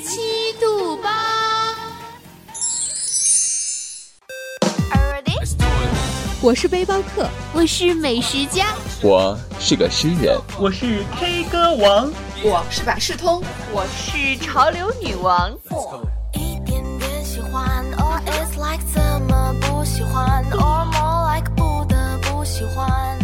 七度八。我是背包客，我是美食家，我是个诗人，我是 K 歌王，我是百事通，我是潮流女王。一点点喜欢，or it's like 怎么不喜欢，or more like 不得不喜欢。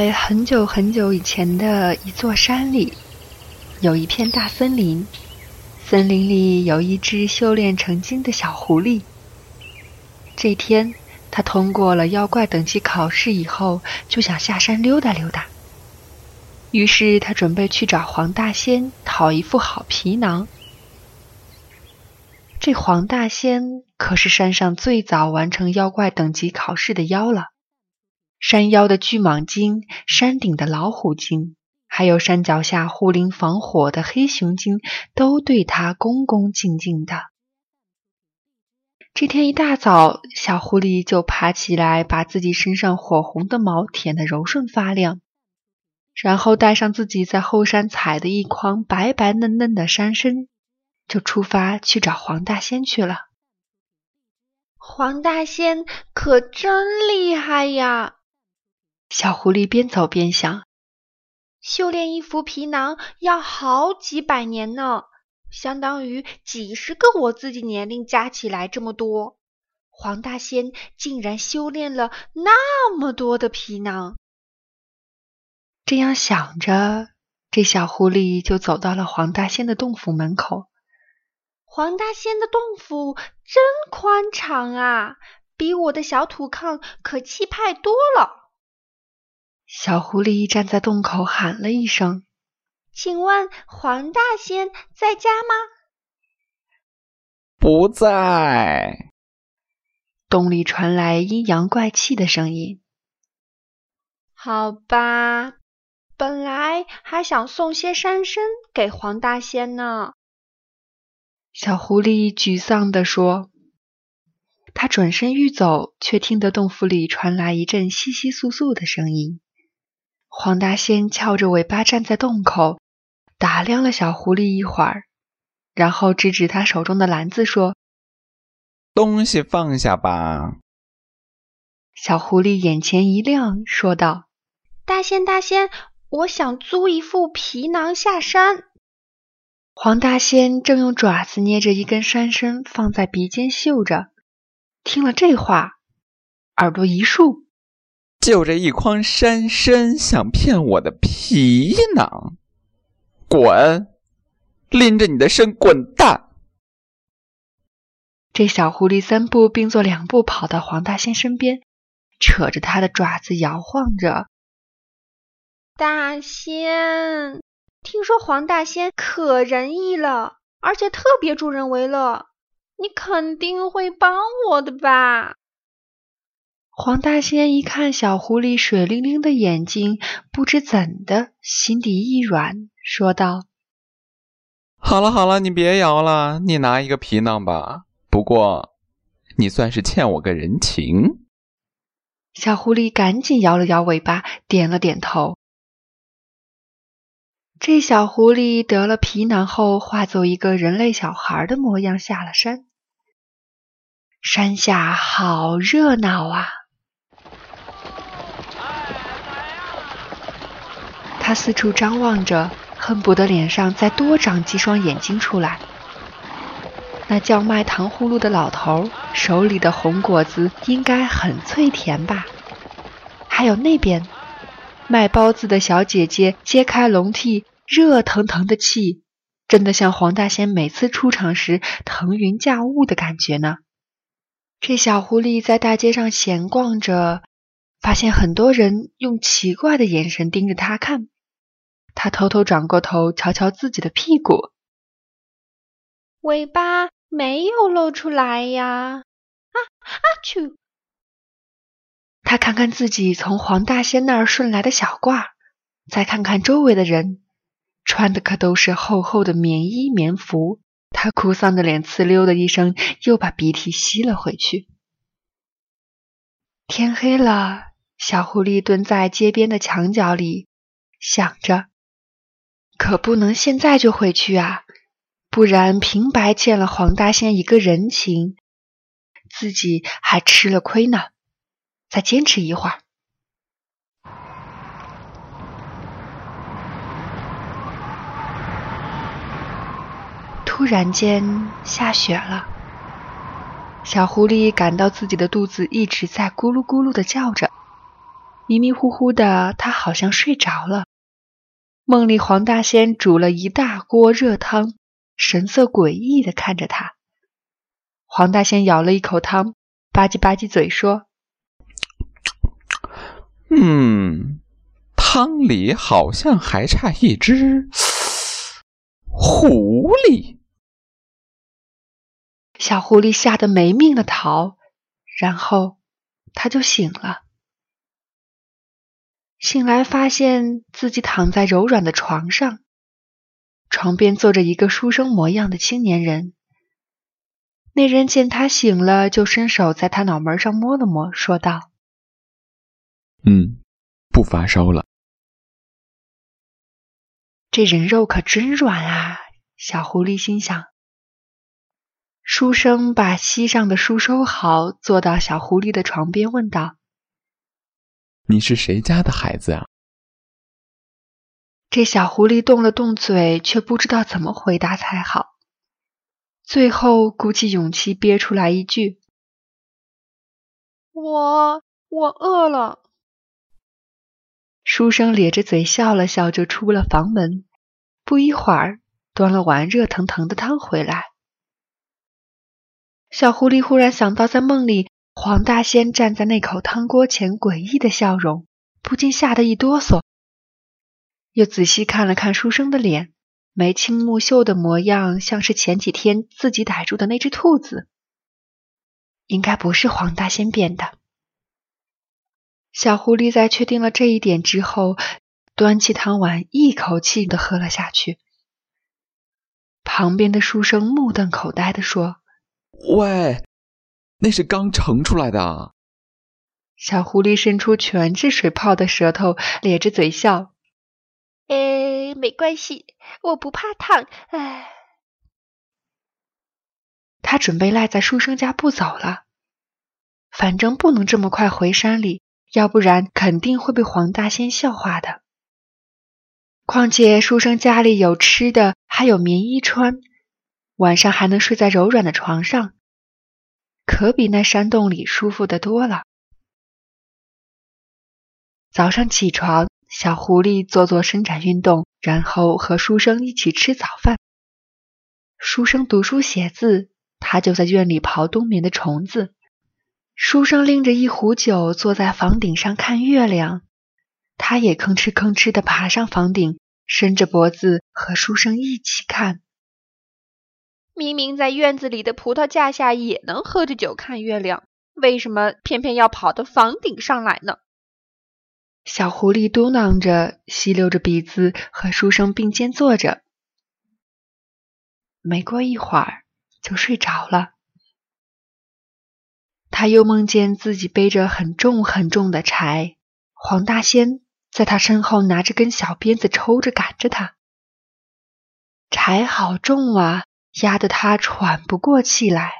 在很久很久以前的一座山里，有一片大森林。森林里有一只修炼成精的小狐狸。这天，他通过了妖怪等级考试以后，就想下山溜达溜达。于是，他准备去找黄大仙讨一副好皮囊。这黄大仙可是山上最早完成妖怪等级考试的妖了。山腰的巨蟒精，山顶的老虎精，还有山脚下护林防火的黑熊精，都对他恭恭敬敬的。这天一大早，小狐狸就爬起来，把自己身上火红的毛舔得柔顺发亮，然后带上自己在后山采的一筐白白嫩嫩的山参，就出发去找黄大仙去了。黄大仙可真厉害呀！小狐狸边走边想：“修炼一副皮囊要好几百年呢，相当于几十个我自己年龄加起来这么多。黄大仙竟然修炼了那么多的皮囊。”这样想着，这小狐狸就走到了黄大仙的洞府门口。黄大仙的洞府真宽敞啊，比我的小土炕可气派多了。小狐狸站在洞口喊了一声：“请问黄大仙在家吗？”“不在。”洞里传来阴阳怪气的声音。“好吧，本来还想送些山参给黄大仙呢。”小狐狸沮丧地说。他转身欲走，却听得洞府里传来一阵窸窸窣窣的声音。黄大仙翘着尾巴站在洞口，打量了小狐狸一会儿，然后指指他手中的篮子说：“东西放下吧。”小狐狸眼前一亮，说道：“大仙，大仙，我想租一副皮囊下山。”黄大仙正用爪子捏着一根山参放在鼻尖嗅着，听了这话，耳朵一竖。就这一筐山参，想骗我的皮囊？滚！拎着你的身滚蛋！这小狐狸三步并作两步跑到黄大仙身边，扯着他的爪子摇晃着。大仙，听说黄大仙可仁义了，而且特别助人为乐，你肯定会帮我的吧？黄大仙一看小狐狸水灵灵的眼睛，不知怎的，心底一软，说道：“好了好了，你别摇了，你拿一个皮囊吧。不过，你算是欠我个人情。”小狐狸赶紧摇了摇尾巴，点了点头。这小狐狸得了皮囊后，化作一个人类小孩的模样下了山。山下好热闹啊！他四处张望着，恨不得脸上再多长几双眼睛出来。那叫卖糖葫芦的老头手里的红果子应该很脆甜吧？还有那边卖包子的小姐姐揭开笼屉，热腾腾的气真的像黄大仙每次出场时腾云驾雾的感觉呢。这小狐狸在大街上闲逛着，发现很多人用奇怪的眼神盯着他看。它偷偷转过头，瞧瞧自己的屁股，尾巴没有露出来呀！啊啊去！他看看自己从黄大仙那儿顺来的小褂，再看看周围的人，穿的可都是厚厚的棉衣棉服。他哭丧着脸，呲溜的一声，又把鼻涕吸了回去。天黑了，小狐狸蹲在街边的墙角里，想着：可不能现在就回去啊，不然平白欠了黄大仙一个人情，自己还吃了亏呢。再坚持一会儿。突然间下雪了，小狐狸感到自己的肚子一直在咕噜咕噜的叫着，迷迷糊糊的，它好像睡着了。梦里黄大仙煮了一大锅热汤，神色诡异的看着他。黄大仙舀了一口汤，吧唧吧唧嘴说：“嗯，汤里好像还差一只狐狸。”小狐狸吓得没命的逃，然后他就醒了。醒来发现自己躺在柔软的床上，床边坐着一个书生模样的青年人。那人见他醒了，就伸手在他脑门上摸了摸，说道：“嗯，不发烧了。”这人肉可真软啊！小狐狸心想。书生把膝上的书收好，坐到小狐狸的床边，问道：“你是谁家的孩子啊？”这小狐狸动了动嘴，却不知道怎么回答才好。最后鼓起勇气憋出来一句：“我我饿了。”书生咧着嘴笑了笑，就出了房门。不一会儿，端了碗热腾腾的汤回来。小狐狸忽然想到，在梦里黄大仙站在那口汤锅前诡异的笑容，不禁吓得一哆嗦。又仔细看了看书生的脸，眉清目秀的模样，像是前几天自己逮住的那只兔子，应该不是黄大仙变的。小狐狸在确定了这一点之后，端起汤碗，一口气的喝了下去。旁边的书生目瞪口呆的说。喂，那是刚盛出来的。小狐狸伸出全是水泡的舌头，咧着嘴笑：“哎，没关系，我不怕烫。”哎，他准备赖在书生家不走了，反正不能这么快回山里，要不然肯定会被黄大仙笑话的。况且书生家里有吃的，还有棉衣穿。晚上还能睡在柔软的床上，可比那山洞里舒服的多了。早上起床，小狐狸做做伸展运动，然后和书生一起吃早饭。书生读书写字，他就在院里刨冬眠的虫子。书生拎着一壶酒，坐在房顶上看月亮，他也吭哧吭哧的爬上房顶，伸着脖子和书生一起看。明明在院子里的葡萄架下也能喝着酒看月亮，为什么偏偏要跑到房顶上来呢？小狐狸嘟囔着，吸溜着鼻子和书生并肩坐着。没过一会儿就睡着了。他又梦见自己背着很重很重的柴，黄大仙在他身后拿着根小鞭子抽着赶着他。柴好重啊！压得他喘不过气来，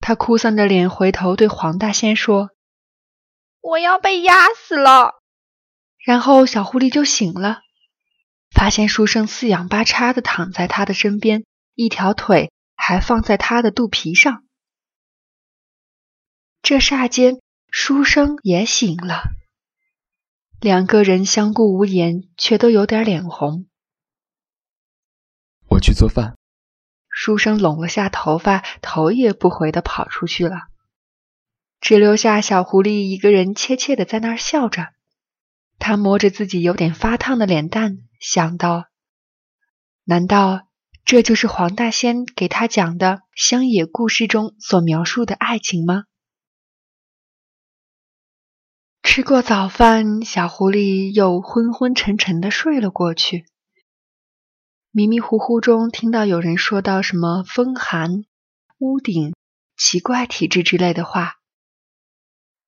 他哭丧着脸回头对黄大仙说：“我要被压死了。”然后小狐狸就醒了，发现书生四仰八叉的躺在他的身边，一条腿还放在他的肚皮上。这霎间，书生也醒了，两个人相顾无言，却都有点脸红。去做饭。书生拢了下头发，头也不回的跑出去了，只留下小狐狸一个人怯怯的在那儿笑着。他摸着自己有点发烫的脸蛋，想到：难道这就是黄大仙给他讲的乡野故事中所描述的爱情吗？吃过早饭，小狐狸又昏昏沉沉的睡了过去。迷迷糊糊中听到有人说到什么风寒、屋顶、奇怪体质之类的话，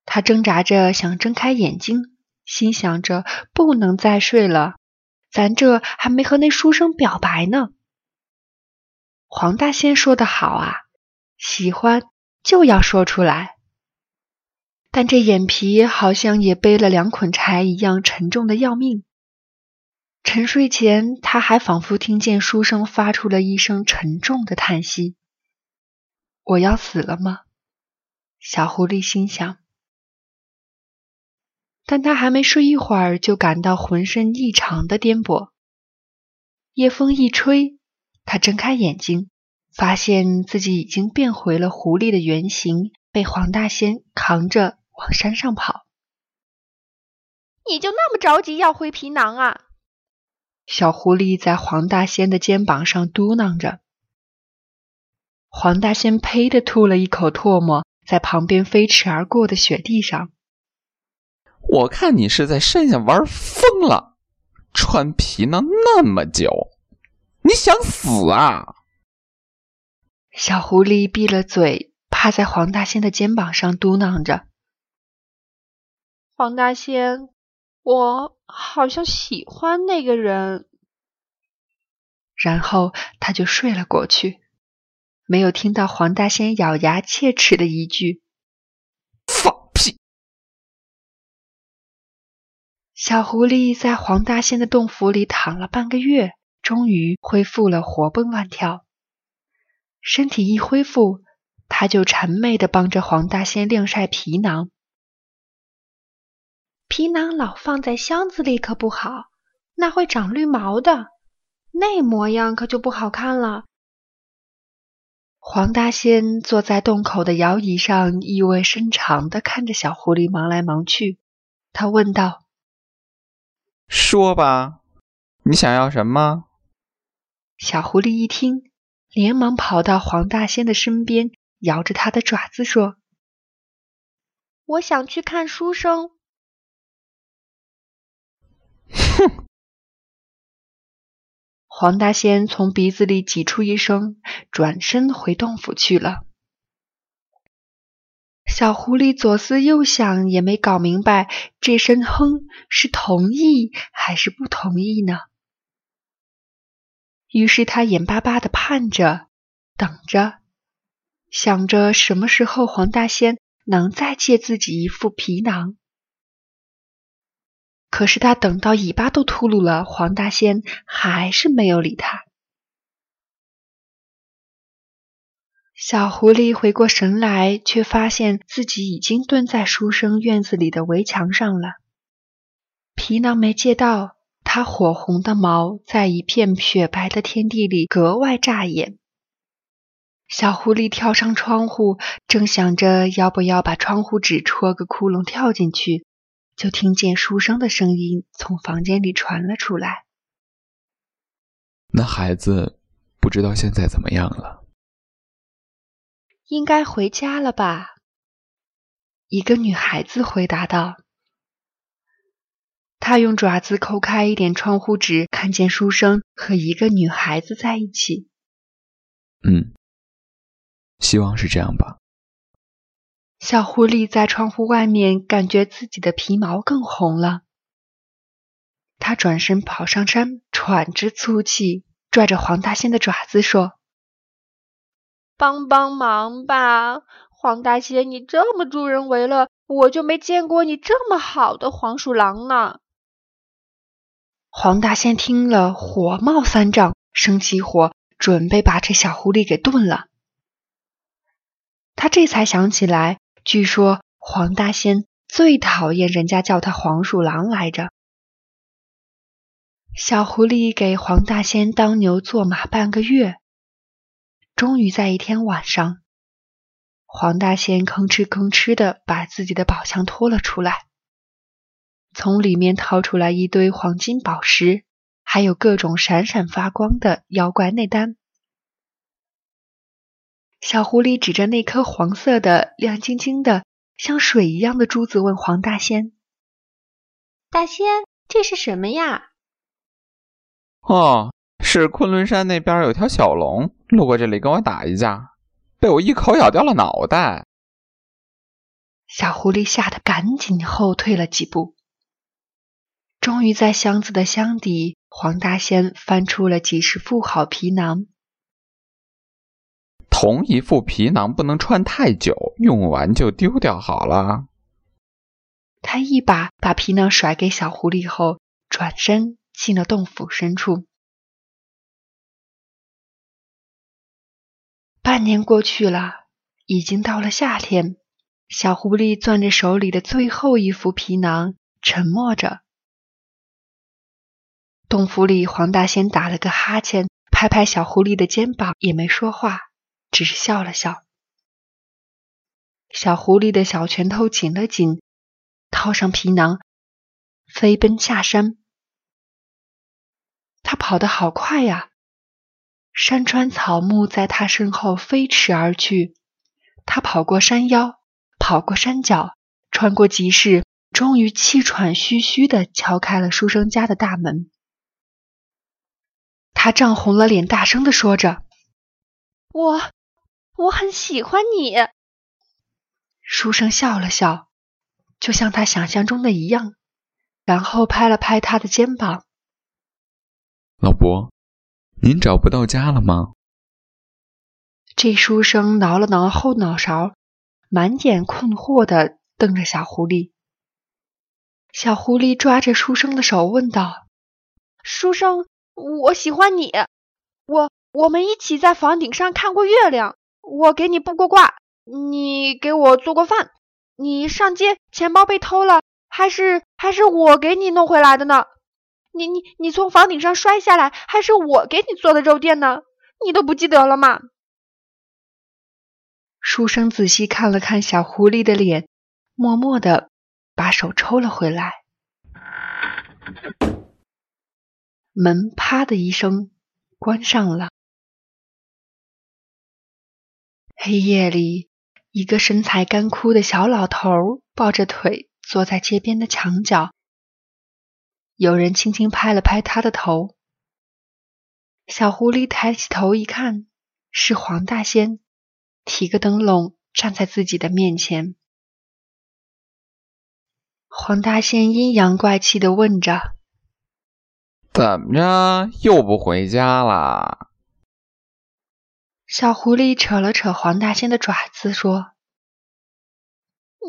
他挣扎着想睁开眼睛，心想着不能再睡了，咱这还没和那书生表白呢。黄大仙说的好啊，喜欢就要说出来。但这眼皮好像也背了两捆柴一样沉重的要命。沉睡前，他还仿佛听见书生发出了一声沉重的叹息：“我要死了吗？”小狐狸心想。但他还没睡一会儿，就感到浑身异常的颠簸。夜风一吹，他睁开眼睛，发现自己已经变回了狐狸的原形，被黄大仙扛着。往山上跑，你就那么着急要回皮囊啊？小狐狸在黄大仙的肩膀上嘟囔着。黄大仙呸的吐了一口唾沫，在旁边飞驰而过的雪地上。我看你是在山下玩疯了，穿皮囊那么久，你想死啊？小狐狸闭了嘴，趴在黄大仙的肩膀上嘟囔着。黄大仙，我好像喜欢那个人。然后他就睡了过去，没有听到黄大仙咬牙切齿的一句“放屁”。小狐狸在黄大仙的洞府里躺了半个月，终于恢复了活蹦乱跳。身体一恢复，他就谄媚的帮着黄大仙晾晒皮囊。皮囊老放在箱子里可不好，那会长绿毛的，那模样可就不好看了。黄大仙坐在洞口的摇椅上，意味深长地看着小狐狸忙来忙去。他问道：“说吧，你想要什么？”小狐狸一听，连忙跑到黄大仙的身边，摇着他的爪子说：“我想去看书生。”哼！黄大仙从鼻子里挤出一声，转身回洞府去了。小狐狸左思右想，也没搞明白这声哼是同意还是不同意呢。于是他眼巴巴的盼着，等着，想着什么时候黄大仙能再借自己一副皮囊。可是他等到尾巴都秃噜了，黄大仙还是没有理他。小狐狸回过神来，却发现自己已经蹲在书生院子里的围墙上了。皮囊没借到，它火红的毛在一片雪白的天地里格外扎眼。小狐狸跳上窗户，正想着要不要把窗户纸戳个窟窿跳进去。就听见书生的声音从房间里传了出来。那孩子不知道现在怎么样了？应该回家了吧？一个女孩子回答道。他用爪子抠开一点窗户纸，看见书生和一个女孩子在一起。嗯，希望是这样吧。小狐狸在窗户外面，感觉自己的皮毛更红了。他转身跑上山，喘着粗气，拽着黄大仙的爪子说：“帮帮忙吧，黄大仙，你这么助人为乐，我就没见过你这么好的黄鼠狼呢。”黄大仙听了，火冒三丈，生起火，准备把这小狐狸给炖了。他这才想起来。据说黄大仙最讨厌人家叫他黄鼠狼来着。小狐狸给黄大仙当牛做马半个月，终于在一天晚上，黄大仙吭哧吭哧的把自己的宝箱拖了出来，从里面掏出来一堆黄金宝石，还有各种闪闪发光的妖怪内丹。小狐狸指着那颗黄色的、亮晶晶的、像水一样的珠子问黄大仙：“大仙，这是什么呀？”哦，是昆仑山那边有条小龙路过这里跟我打一架，被我一口咬掉了脑袋。小狐狸吓得赶紧后退了几步。终于在箱子的箱底，黄大仙翻出了几十副好皮囊。同一副皮囊不能穿太久，用完就丢掉好了。他一把把皮囊甩给小狐狸后，转身。进了洞府深处。半年过去了，已经到了夏天。小狐狸攥着手里的最后一副皮囊，沉默着。洞府里，黄大仙打了个哈欠，拍拍小狐狸的肩膀，也没说话，只是笑了笑。小狐狸的小拳头紧了紧，套上皮囊，飞奔下山。他跑得好快呀！山川草木在他身后飞驰而去。他跑过山腰，跑过山脚，穿过集市，终于气喘吁吁地敲开了书生家的大门。他涨红了脸，大声地说着：“我，我很喜欢你。”书生笑了笑，就像他想象中的一样，然后拍了拍他的肩膀。老伯，您找不到家了吗？这书生挠了挠后脑勺，满眼困惑的瞪着小狐狸。小狐狸抓着书生的手问道：“书生，我喜欢你，我我们一起在房顶上看过月亮，我给你卜过卦，你给我做过饭，你上街钱包被偷了，还是还是我给你弄回来的呢？”你你你从房顶上摔下来，还是我给你做的肉垫呢？你都不记得了吗？书生仔细看了看小狐狸的脸，默默的把手抽了回来。门啪的一声关上了。黑夜里，一个身材干枯的小老头抱着腿坐在街边的墙角。有人轻轻拍了拍他的头，小狐狸抬起头一看，是黄大仙，提个灯笼站在自己的面前。黄大仙阴阳怪气的问着：“怎么着，又不回家啦？”小狐狸扯了扯黄大仙的爪子，说：“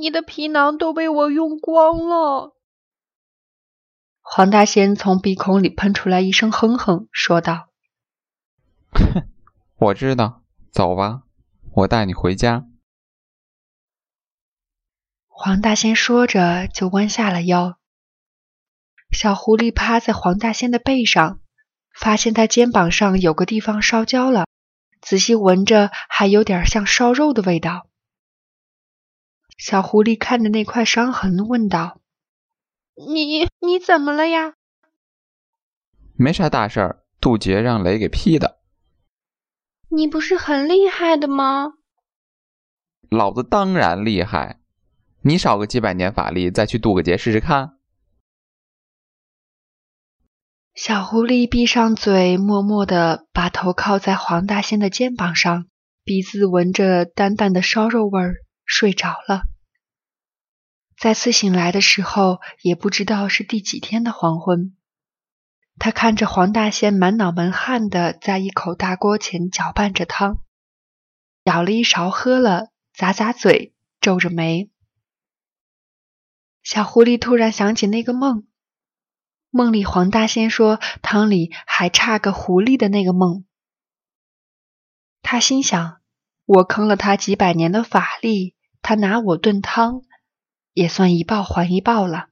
你的皮囊都被我用光了。”黄大仙从鼻孔里喷出来一声哼哼，说道：“哼，我知道，走吧，我带你回家。”黄大仙说着，就弯下了腰。小狐狸趴在黄大仙的背上，发现他肩膀上有个地方烧焦了，仔细闻着，还有点像烧肉的味道。小狐狸看着那块伤痕，问道。你你怎么了呀？没啥大事儿，渡劫让雷给劈的。你不是很厉害的吗？老子当然厉害，你少个几百年法力，再去渡个劫试试看。小狐狸闭上嘴，默默的把头靠在黄大仙的肩膀上，鼻子闻着淡淡的烧肉味儿，睡着了。再次醒来的时候，也不知道是第几天的黄昏。他看着黄大仙满脑门汗的在一口大锅前搅拌着汤，舀了一勺喝了，咂咂嘴，皱着眉。小狐狸突然想起那个梦，梦里黄大仙说汤里还差个狐狸的那个梦。他心想：我坑了他几百年的法力，他拿我炖汤。也算一报还一报了。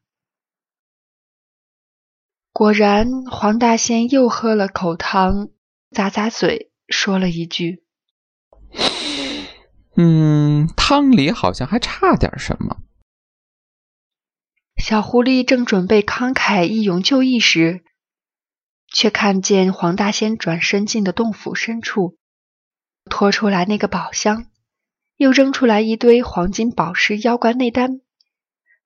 果然，黄大仙又喝了口汤，咂咂嘴，说了一句：“嗯，汤里好像还差点什么。”小狐狸正准备慷慨一勇就义时，却看见黄大仙转身进的洞府深处，拖出来那个宝箱，又扔出来一堆黄金宝石、妖怪内丹，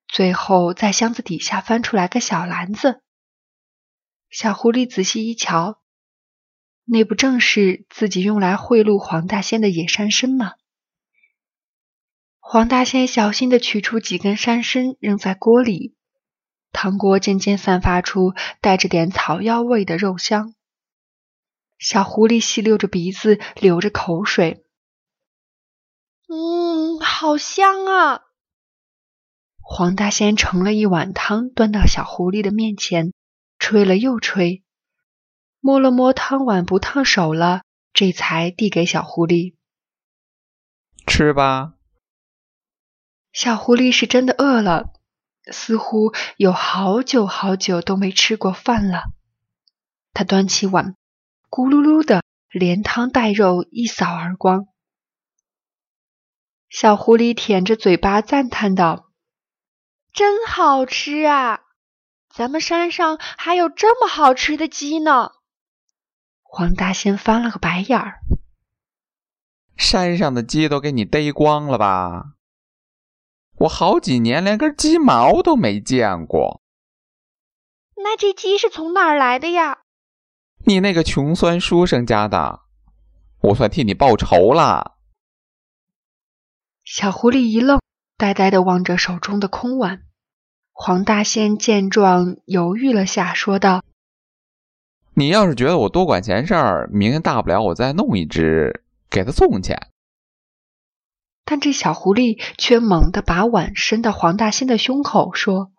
最后在箱子底下翻出来个小篮子。小狐狸仔细一瞧，那不正是自己用来贿赂黄大仙的野山参吗？黄大仙小心地取出几根山参，扔在锅里，汤锅渐渐散发出带着点草药味的肉香。小狐狸吸溜着鼻子，流着口水，嗯，好香啊！黄大仙盛了一碗汤，端到小狐狸的面前。吹了又吹，摸了摸汤碗不烫手了，这才递给小狐狸吃吧。小狐狸是真的饿了，似乎有好久好久都没吃过饭了。他端起碗，咕噜噜的连汤带肉一扫而光。小狐狸舔着嘴巴赞叹道：“真好吃啊！”咱们山上还有这么好吃的鸡呢！黄大仙翻了个白眼儿。山上的鸡都给你逮光了吧？我好几年连根鸡毛都没见过。那这鸡是从哪儿来的呀？你那个穷酸书生家的，我算替你报仇了。小狐狸一愣，呆呆的望着手中的空碗。黄大仙见状，犹豫了下，说道：“你要是觉得我多管闲事儿，明天大不了我再弄一只给他送去。”但这小狐狸却猛地把碗伸到黄大仙的胸口，说：“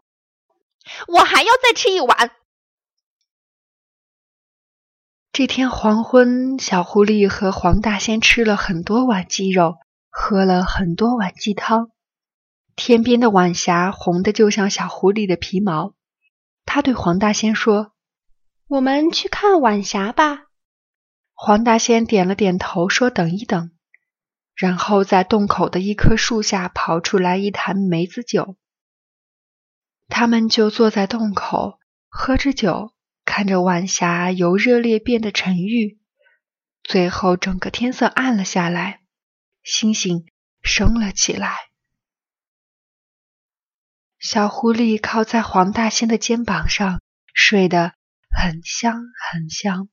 我还要再吃一碗。”这天黄昏，小狐狸和黄大仙吃了很多碗鸡肉，喝了很多碗鸡汤。天边的晚霞红的就像小狐狸的皮毛，他对黄大仙说：“我们去看晚霞吧。”黄大仙点了点头，说：“等一等。”然后在洞口的一棵树下刨出来一坛梅子酒，他们就坐在洞口喝着酒，看着晚霞由热烈变得沉郁，最后整个天色暗了下来，星星升了起来。小狐狸靠在黄大仙的肩膀上，睡得很香很香，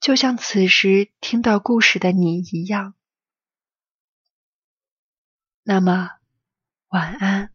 就像此时听到故事的你一样。那么晚安。